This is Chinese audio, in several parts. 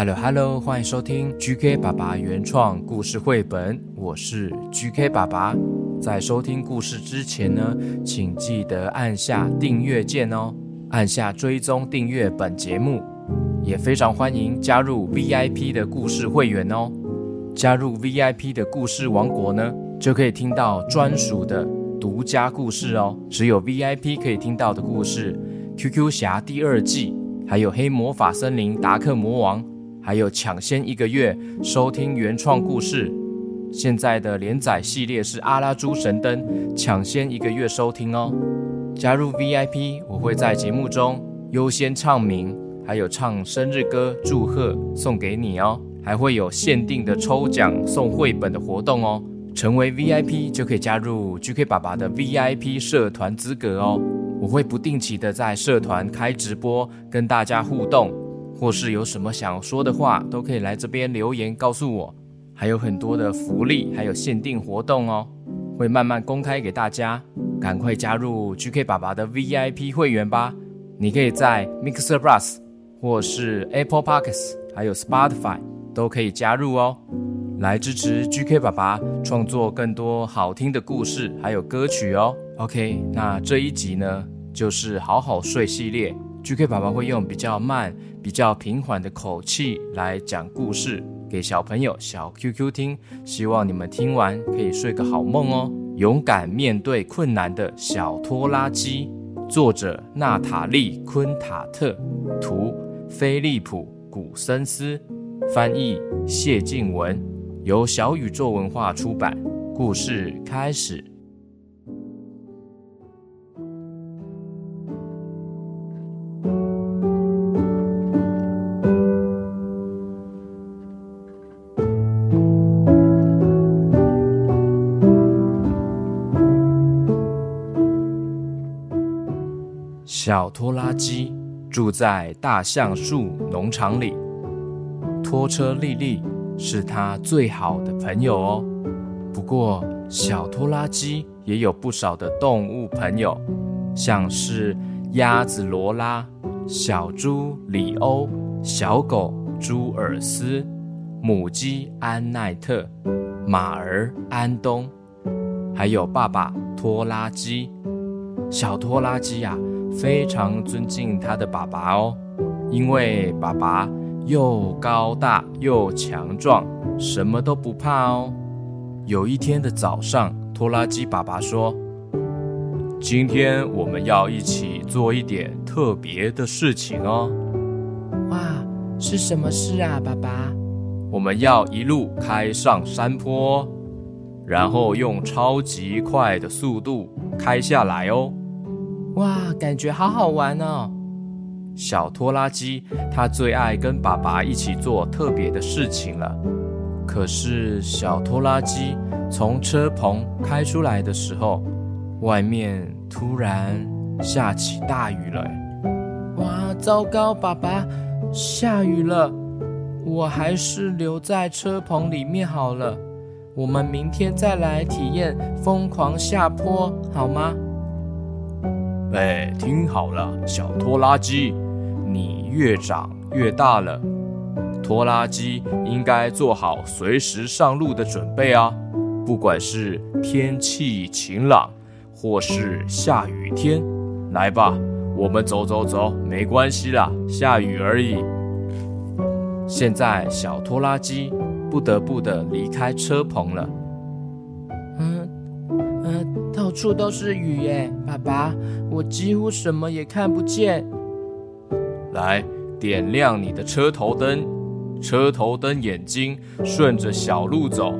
Hello Hello，欢迎收听 GK 爸爸原创故事绘本，我是 GK 爸爸。在收听故事之前呢，请记得按下订阅键哦，按下追踪订阅本节目，也非常欢迎加入 VIP 的故事会员哦。加入 VIP 的故事王国呢，就可以听到专属的独家故事哦，只有 VIP 可以听到的故事，《QQ 侠》第二季，还有《黑魔法森林达克魔王》，还有抢先一个月收听原创故事。现在的连载系列是《阿拉猪神灯》，抢先一个月收听哦。加入 VIP，我会在节目中优先唱名，还有唱生日歌祝贺送给你哦，还会有限定的抽奖送绘本的活动哦。成为 VIP 就可以加入 GK 爸爸的 VIP 社团资格哦。我会不定期的在社团开直播，跟大家互动，或是有什么想说的话，都可以来这边留言告诉我。还有很多的福利，还有限定活动哦，会慢慢公开给大家。赶快加入 GK 爸爸的 VIP 会员吧！你可以在 Mixer Plus 或是 Apple Podcasts，还有 Spotify 都可以加入哦。来支持 GK 爸爸创作更多好听的故事，还有歌曲哦。OK，那这一集呢，就是好好睡系列。GK 爸爸会用比较慢、比较平缓的口气来讲故事给小朋友、小 QQ 听，希望你们听完可以睡个好梦哦。勇敢面对困难的小拖拉机，作者娜塔莉·昆塔特，图菲利普·古森斯，翻译谢静文。由小宇宙文化出版。故事开始。小拖拉机住在大橡树农场里，拖车莉莉。是他最好的朋友哦。不过，小拖拉机也有不少的动物朋友，像是鸭子罗拉、小猪里欧、小狗朱尔斯、母鸡安奈特、马儿安东，还有爸爸拖拉机。小拖拉机呀、非常尊敬他的爸爸哦，因为爸爸。又高大又强壮，什么都不怕哦。有一天的早上，拖拉机爸爸说：“今天我们要一起做一点特别的事情哦。”“哇，是什么事啊，爸爸？”“我们要一路开上山坡，然后用超级快的速度开下来哦。”“哇，感觉好好玩哦。”小拖拉机，他最爱跟爸爸一起做特别的事情了。可是，小拖拉机从车棚开出来的时候，外面突然下起大雨了。哇，糟糕！爸爸，下雨了，我还是留在车棚里面好了。我们明天再来体验疯狂下坡，好吗？哎，听好了，小拖拉机。你越长越大了，拖拉机应该做好随时上路的准备啊！不管是天气晴朗，或是下雨天，来吧，我们走走走，没关系啦，下雨而已。现在小拖拉机不得不的离开车棚了。到处都是雨耶，爸爸，我几乎什么也看不见。来，点亮你的车头灯，车头灯眼睛顺着小路走。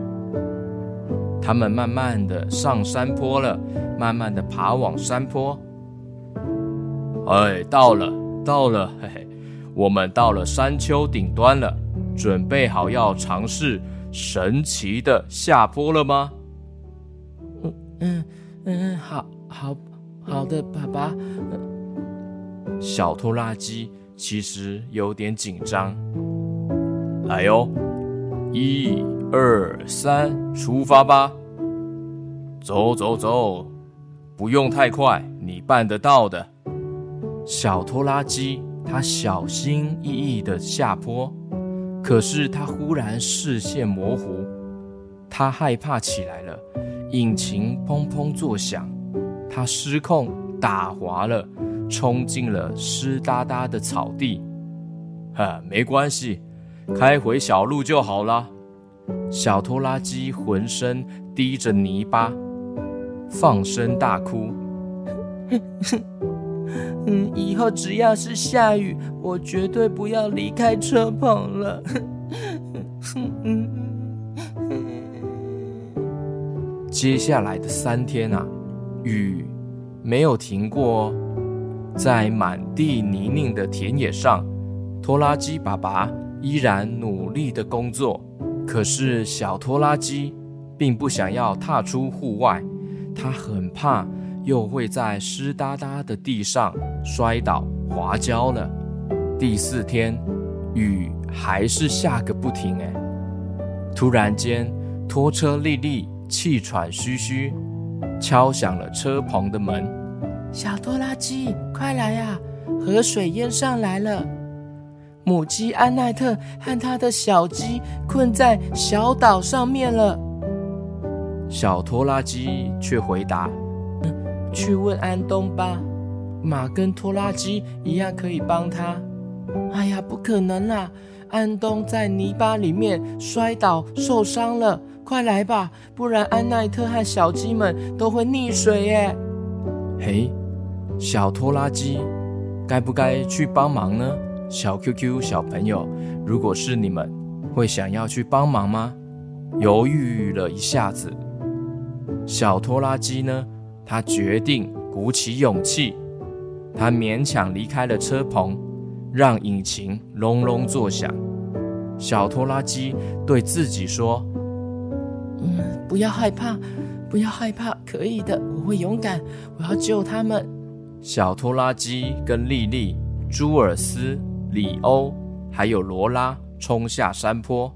他们慢慢的上山坡了，慢慢的爬往山坡。哎，到了，到了，嘿嘿，我们到了山丘顶端了，准备好要尝试神奇的下坡了吗？嗯嗯嗯，好，好，好的，爸爸。小拖拉机。其实有点紧张，来哟，一二三，出发吧！走走走，不用太快，你办得到的。小拖拉机，它小心翼翼地下坡，可是它忽然视线模糊，它害怕起来了，引擎砰砰作响，他失控打滑了，冲进了湿哒哒的草地。哈，没关系，开回小路就好了。小拖拉机浑身滴着泥巴，放声大哭。嗯，以后只要是下雨，我绝对不要离开车棚了。接下来的三天啊，雨没有停过哦。在满地泥泞的田野上，拖拉机爸爸依然努力的工作。可是小拖拉机并不想要踏出户外，他很怕。又会在湿哒哒的地上摔倒滑跤了。第四天，雨还是下个不停。哎，突然间，拖车丽丽气喘吁吁，敲响了车棚的门。小拖拉机，快来呀！河水淹上来了，母鸡安奈特和他的小鸡困在小岛上面了。小拖拉机却回答。去问安东吧，马跟拖拉机一样可以帮他。哎呀，不可能啦！安东在泥巴里面摔倒受伤了，快来吧，不然安奈特和小鸡们都会溺水耶。嘿，小拖拉机，该不该去帮忙呢？小 QQ 小朋友，如果是你们，会想要去帮忙吗？犹豫了一下子，小拖拉机呢？他决定鼓起勇气，他勉强离开了车棚，让引擎隆隆作响。小拖拉机对自己说：“，不要害怕，不要害怕，可以的，我会勇敢，我要救他们。”小拖拉机跟莉莉、朱尔斯、里欧还有罗拉冲下山坡，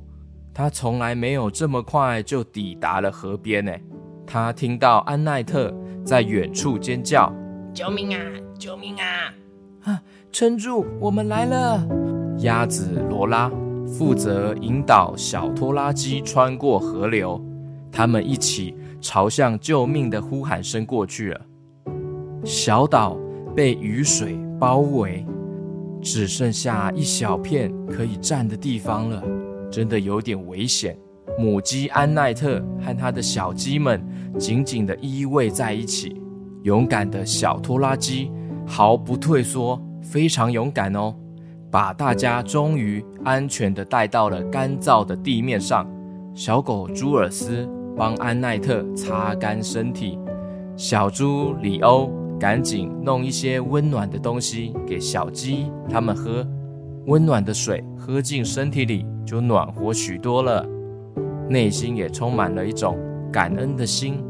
他从来没有这么快就抵达了河边呢。他听到安奈特。在远处尖叫：“救命啊！救命啊！啊，撑住，我们来了！”鸭子罗拉负责引导小拖拉机穿过河流，他们一起朝向救命的呼喊声过去了。小岛被雨水包围，只剩下一小片可以站的地方了，真的有点危险。母鸡安奈特和他的小鸡们紧紧地依偎在一起。勇敢的小拖拉机毫不退缩，非常勇敢哦，把大家终于安全地带到了干燥的地面上。小狗朱尔斯帮安奈特擦干身体，小猪里欧赶紧弄一些温暖的东西给小鸡它们喝。温暖的水喝进身体里，就暖和许多了。内心也充满了一种感恩的心。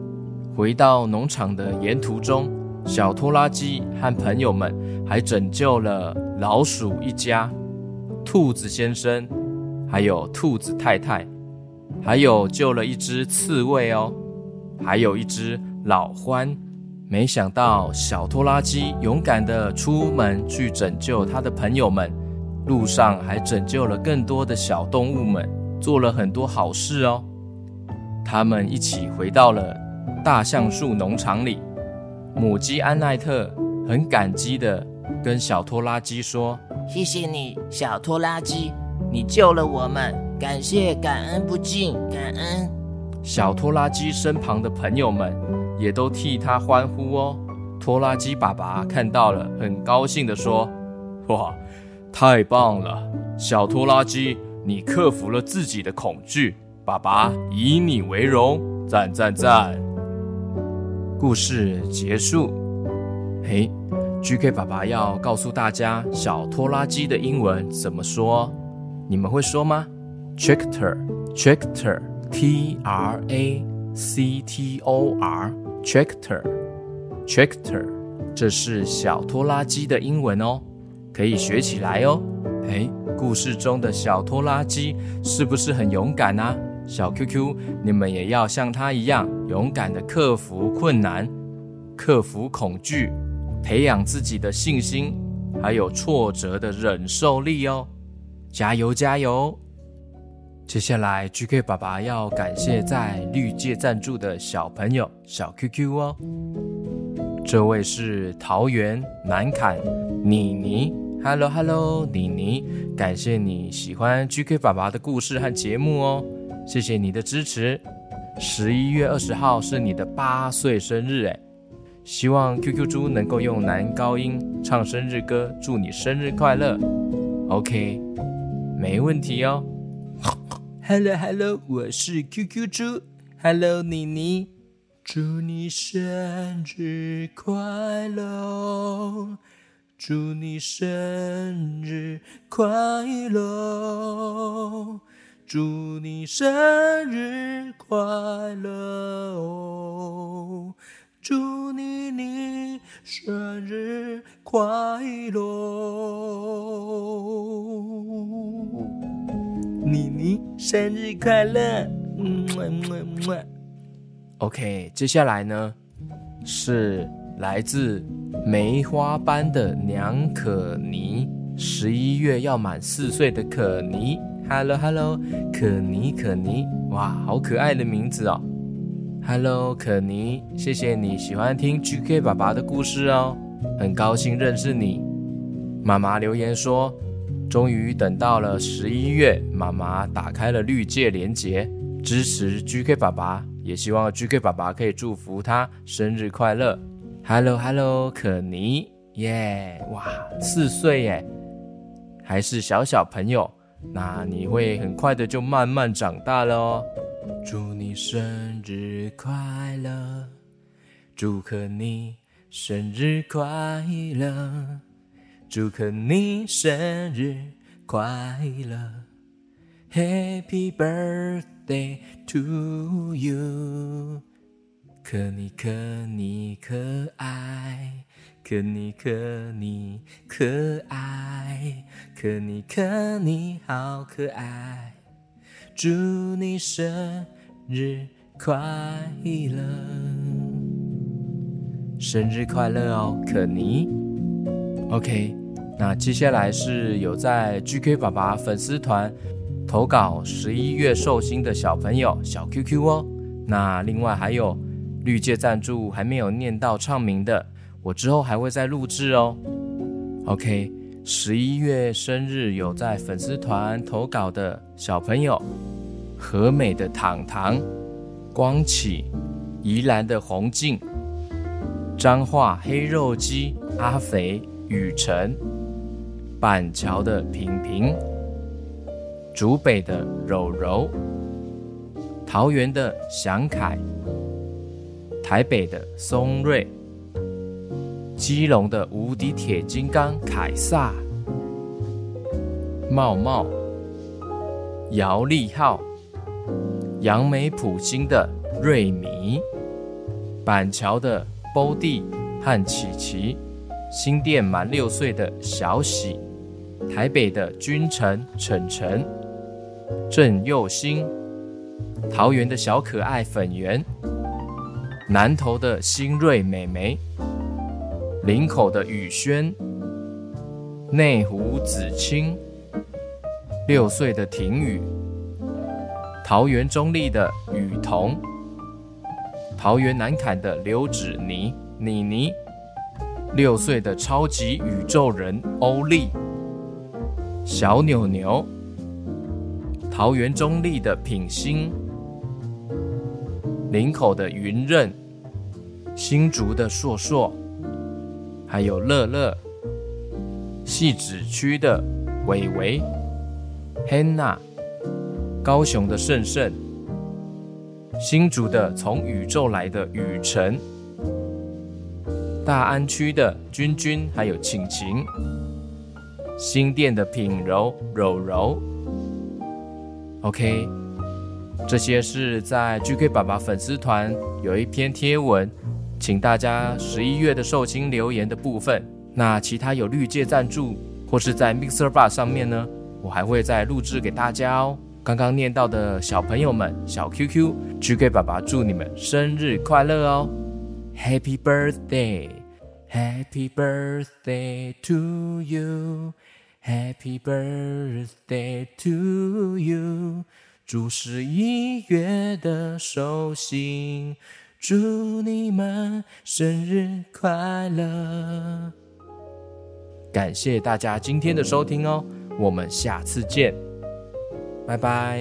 回到农场的沿途中，小拖拉机和朋友们还拯救了老鼠一家、兔子先生，还有兔子太太，还有救了一只刺猬哦，还有一只老獾。没想到小拖拉机勇敢地出门去拯救他的朋友们，路上还拯救了更多的小动物们。做了很多好事哦，他们一起回到了大橡树农场里。母鸡安奈特很感激地跟小拖拉机说：“谢谢你，小拖拉机，你救了我们，感谢，感恩不尽，感恩。”小拖拉机身旁的朋友们也都替他欢呼哦。拖拉机爸爸看到了，很高兴地说：“哇，太棒了，小拖拉机。”你克服了自己的恐惧，爸爸以你为荣，赞赞赞！故事结束。嘿，GK 爸爸要告诉大家小拖拉机的英文怎么说？你们会说吗？Tractor，Tractor，T R A C T O R，Tractor，Tractor，这是小拖拉机的英文哦，可以学起来哦。嘿。故事中的小拖拉机是不是很勇敢啊？小 QQ，你们也要像他一样勇敢地克服困难，克服恐惧，培养自己的信心，还有挫折的忍受力哦！加油，加油！接下来，GK 爸爸要感谢在绿界赞助的小朋友小 QQ 哦。这位是桃园南坎妮妮，Hello Hello，妮妮，感谢你喜欢 GK 爸爸的故事和节目哦，谢谢你的支持。十一月二十号是你的八岁生日诶，希望 QQ 猪能够用男高音唱生日歌，祝你生日快乐。OK，没问题哦。Hello Hello，我是 QQ 猪。Hello 妮妮，祝你生日快乐，祝你生日快乐，祝你生日快乐，祝你你生日快乐。妮妮生日快乐！么么么。OK，接下来呢是来自梅花班的娘可妮，十一月要满四岁的可妮。Hello Hello，可妮可妮，哇，好可爱的名字哦。Hello 可妮，谢谢你喜欢听 GK 爸爸的故事哦，很高兴认识你。妈妈留言说。终于等到了十一月，妈妈打开了绿界连接，支持 GK 爸爸，也希望 GK 爸爸可以祝福他生日快乐。Hello Hello，可妮耶哇，四岁耶，还是小小朋友，那你会很快的就慢慢长大了哦。祝你生日快乐，祝可妮生日快乐。祝可妮生日快乐，Happy birthday to you，可妮可妮可爱，可妮可妮可爱，可妮可妮好可爱，祝你生日快乐，生日快乐哦，可妮，OK。那接下来是有在 GK 爸爸粉丝团投稿十一月寿星的小朋友小 QQ 哦。那另外还有绿界赞助还没有念到唱名的，我之后还会再录制哦。OK，十一月生日有在粉丝团投稿的小朋友，和美的糖糖、光启、宜兰的洪静、彰化黑肉鸡、阿肥、雨辰。板桥的平平，竹北的柔柔，桃园的祥凯，台北的松瑞，基隆的无敌铁金刚凯撒，茂茂，姚立浩，杨梅普星的瑞米，板桥的波蒂和琪琪，新店满六岁的小喜。台北的君臣晨晨、郑佑星，桃园的小可爱粉圆，南投的新瑞美眉，林口的雨轩，内湖子清，六岁的婷雨，桃园中坜的雨桐，桃园南崁的刘芷妮妮妮，六岁的超级宇宙人欧力。小扭扭，桃园中立的品心，林口的云任，新竹的硕硕，还有乐乐，戏子区的伟伟，Hanna，高雄的胜胜，新竹的从宇宙来的雨辰，大安区的君君，还有晴晴。新店的品柔柔柔，OK，这些是在 GK 爸爸粉丝团有一篇贴文，请大家十一月的寿星留言的部分。那其他有绿界赞助或是在 Mixer Bar 上面呢，我还会再录制给大家哦。刚刚念到的小朋友们，小 QQ，GK 爸爸祝你们生日快乐哦，Happy Birthday，Happy Birthday to you。Happy birthday to you，祝是一月的寿星，祝你们生日快乐！感谢大家今天的收听哦，我们下次见，拜拜。